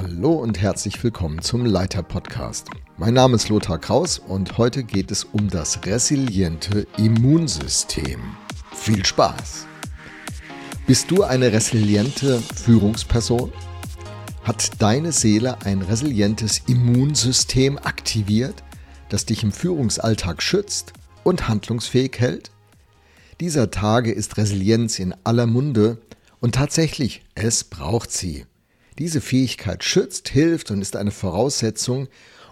Hallo und herzlich willkommen zum Leiter Podcast. Mein Name ist Lothar Kraus und heute geht es um das resiliente Immunsystem. Viel Spaß! Bist du eine resiliente Führungsperson? Hat deine Seele ein resilientes Immunsystem aktiviert, das dich im Führungsalltag schützt und handlungsfähig hält? Dieser Tage ist Resilienz in aller Munde und tatsächlich, es braucht sie. Diese Fähigkeit schützt, hilft und ist eine Voraussetzung,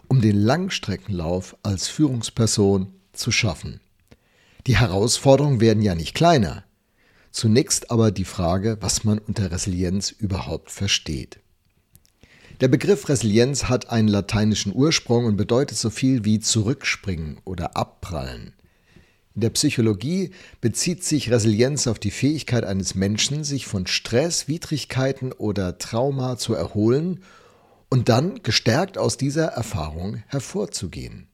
um den Langstreckenlauf als Führungsperson zu schaffen. Die Herausforderungen werden ja nicht kleiner. Zunächst aber die Frage, was man unter Resilienz überhaupt versteht. Der Begriff Resilienz hat einen lateinischen Ursprung und bedeutet so viel wie zurückspringen oder abprallen. In der Psychologie bezieht sich Resilienz auf die Fähigkeit eines Menschen, sich von Stress, Widrigkeiten oder Trauma zu erholen und dann gestärkt aus dieser Erfahrung hervorzugehen.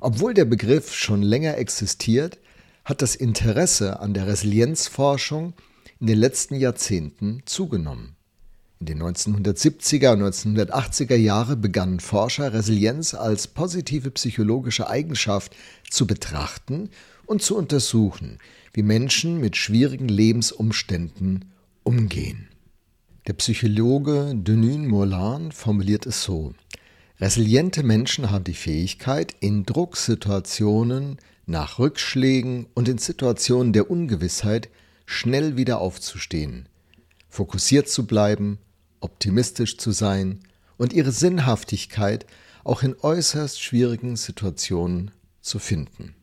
Obwohl der Begriff schon länger existiert, hat das Interesse an der Resilienzforschung in den letzten Jahrzehnten zugenommen. In den 1970er und 1980er Jahren begannen Forscher Resilienz als positive psychologische Eigenschaft zu betrachten und zu untersuchen, wie Menschen mit schwierigen Lebensumständen umgehen. Der Psychologe Denis Moulin formuliert es so: Resiliente Menschen haben die Fähigkeit, in Drucksituationen, nach Rückschlägen und in Situationen der Ungewissheit schnell wieder aufzustehen, fokussiert zu bleiben optimistisch zu sein und ihre Sinnhaftigkeit auch in äußerst schwierigen Situationen zu finden.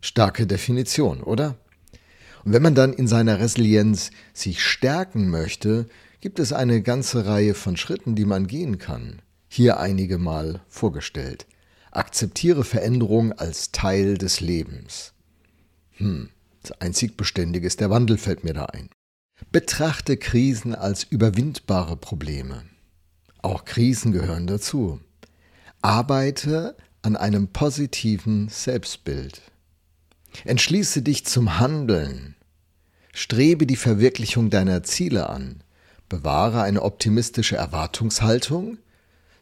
Starke Definition, oder? Und wenn man dann in seiner Resilienz sich stärken möchte, gibt es eine ganze Reihe von Schritten, die man gehen kann. Hier einige mal vorgestellt. Akzeptiere Veränderung als Teil des Lebens. Hm, das einzig Beständige ist der Wandel, fällt mir da ein. Betrachte Krisen als überwindbare Probleme. Auch Krisen gehören dazu. Arbeite an einem positiven Selbstbild. Entschließe dich zum Handeln. Strebe die Verwirklichung deiner Ziele an. Bewahre eine optimistische Erwartungshaltung.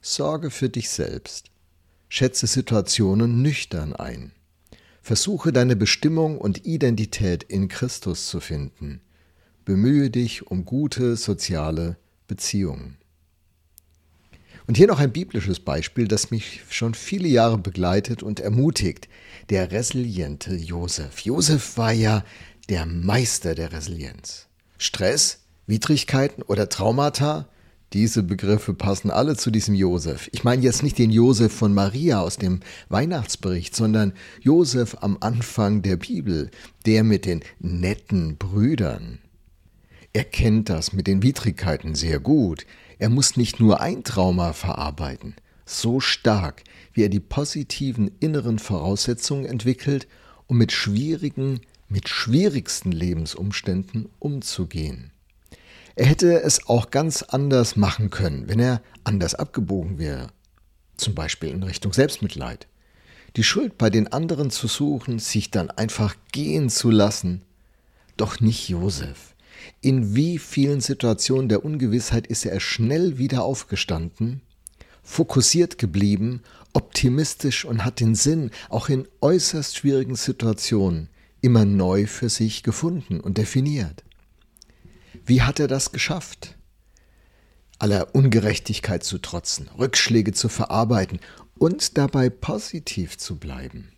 Sorge für dich selbst. Schätze Situationen nüchtern ein. Versuche deine Bestimmung und Identität in Christus zu finden. Bemühe dich um gute soziale Beziehungen. Und hier noch ein biblisches Beispiel, das mich schon viele Jahre begleitet und ermutigt. Der resiliente Josef. Josef war ja der Meister der Resilienz. Stress, Widrigkeiten oder Traumata, diese Begriffe passen alle zu diesem Josef. Ich meine jetzt nicht den Josef von Maria aus dem Weihnachtsbericht, sondern Josef am Anfang der Bibel, der mit den netten Brüdern. Er kennt das mit den Widrigkeiten sehr gut. Er muss nicht nur ein Trauma verarbeiten, so stark, wie er die positiven inneren Voraussetzungen entwickelt, um mit schwierigen, mit schwierigsten Lebensumständen umzugehen. Er hätte es auch ganz anders machen können, wenn er anders abgebogen wäre, zum Beispiel in Richtung Selbstmitleid. Die Schuld bei den anderen zu suchen, sich dann einfach gehen zu lassen. Doch nicht Josef. In wie vielen Situationen der Ungewissheit ist er schnell wieder aufgestanden, fokussiert geblieben, optimistisch und hat den Sinn, auch in äußerst schwierigen Situationen, immer neu für sich gefunden und definiert. Wie hat er das geschafft? Aller Ungerechtigkeit zu trotzen, Rückschläge zu verarbeiten und dabei positiv zu bleiben.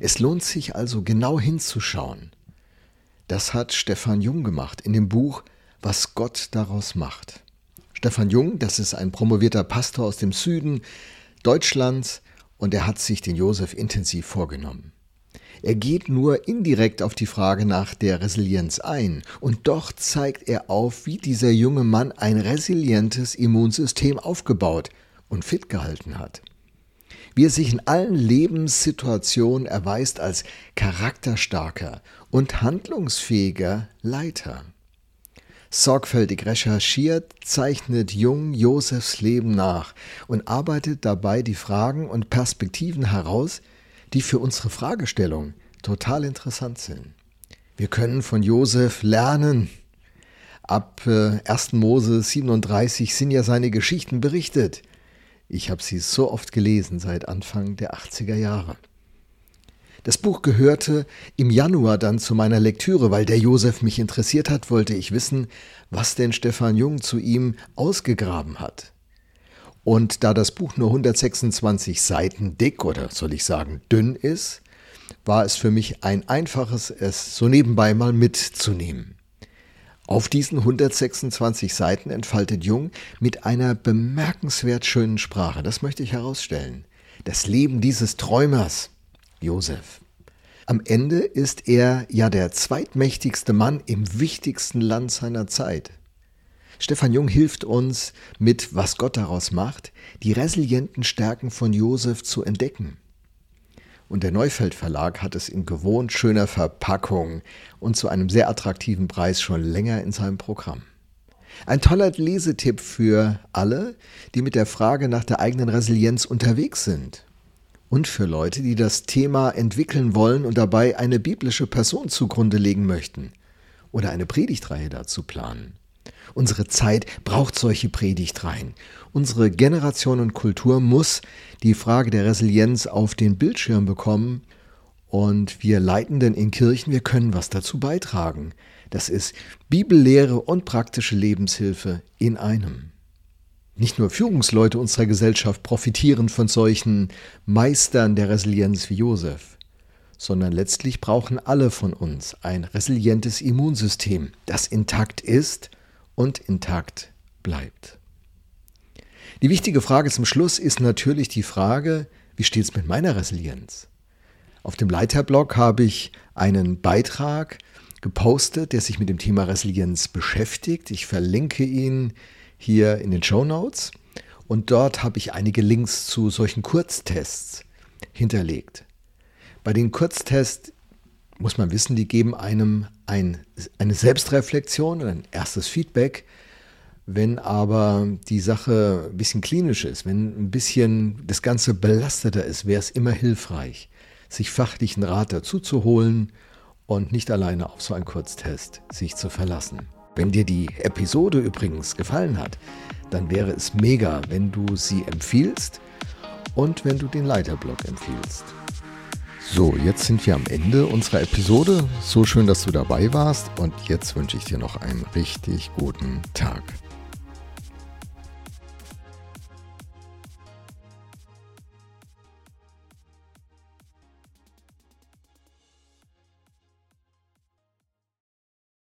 Es lohnt sich also genau hinzuschauen. Das hat Stefan Jung gemacht in dem Buch Was Gott daraus macht. Stefan Jung, das ist ein promovierter Pastor aus dem Süden Deutschlands und er hat sich den Josef intensiv vorgenommen. Er geht nur indirekt auf die Frage nach der Resilienz ein und doch zeigt er auf, wie dieser junge Mann ein resilientes Immunsystem aufgebaut und fit gehalten hat wie er sich in allen Lebenssituationen erweist als charakterstarker und handlungsfähiger Leiter. Sorgfältig recherchiert zeichnet Jung Josefs Leben nach und arbeitet dabei die Fragen und Perspektiven heraus, die für unsere Fragestellung total interessant sind. Wir können von Josef lernen, Ab 1. Äh, Mose 37 sind ja seine Geschichten berichtet. Ich habe sie so oft gelesen seit Anfang der 80er Jahre. Das Buch gehörte im Januar dann zu meiner Lektüre, weil der Josef mich interessiert hat, wollte ich wissen, was denn Stefan Jung zu ihm ausgegraben hat. Und da das Buch nur 126 Seiten dick oder soll ich sagen dünn ist, war es für mich ein einfaches, es so nebenbei mal mitzunehmen. Auf diesen 126 Seiten entfaltet Jung mit einer bemerkenswert schönen Sprache, das möchte ich herausstellen, das Leben dieses Träumers, Josef. Am Ende ist er ja der zweitmächtigste Mann im wichtigsten Land seiner Zeit. Stefan Jung hilft uns mit Was Gott daraus macht, die resilienten Stärken von Josef zu entdecken und der Neufeld Verlag hat es in gewohnt schöner Verpackung und zu einem sehr attraktiven Preis schon länger in seinem Programm. Ein toller Lesetipp für alle, die mit der Frage nach der eigenen Resilienz unterwegs sind. Und für Leute, die das Thema entwickeln wollen und dabei eine biblische Person zugrunde legen möchten oder eine Predigtreihe dazu planen. Unsere Zeit braucht solche Predigtreihen. Unsere Generation und Kultur muss die Frage der Resilienz auf den Bildschirm bekommen. Und wir Leitenden in Kirchen, wir können was dazu beitragen. Das ist Bibellehre und praktische Lebenshilfe in einem. Nicht nur Führungsleute unserer Gesellschaft profitieren von solchen Meistern der Resilienz wie Josef, sondern letztlich brauchen alle von uns ein resilientes Immunsystem, das intakt ist und intakt bleibt. Die wichtige Frage zum Schluss ist natürlich die Frage, wie steht es mit meiner Resilienz? Auf dem Leiterblog habe ich einen Beitrag gepostet, der sich mit dem Thema Resilienz beschäftigt. Ich verlinke ihn hier in den Show Notes und dort habe ich einige Links zu solchen Kurztests hinterlegt. Bei den Kurztests muss man wissen, die geben einem ein, eine Selbstreflexion und ein erstes Feedback. Wenn aber die Sache ein bisschen klinisch ist, wenn ein bisschen das Ganze belasteter ist, wäre es immer hilfreich, sich fachlichen Rat dazu zu holen und nicht alleine auf so einen Kurztest sich zu verlassen. Wenn dir die Episode übrigens gefallen hat, dann wäre es mega, wenn du sie empfiehlst und wenn du den Leiterblog empfiehlst. So, jetzt sind wir am Ende unserer Episode. So schön, dass du dabei warst und jetzt wünsche ich dir noch einen richtig guten Tag.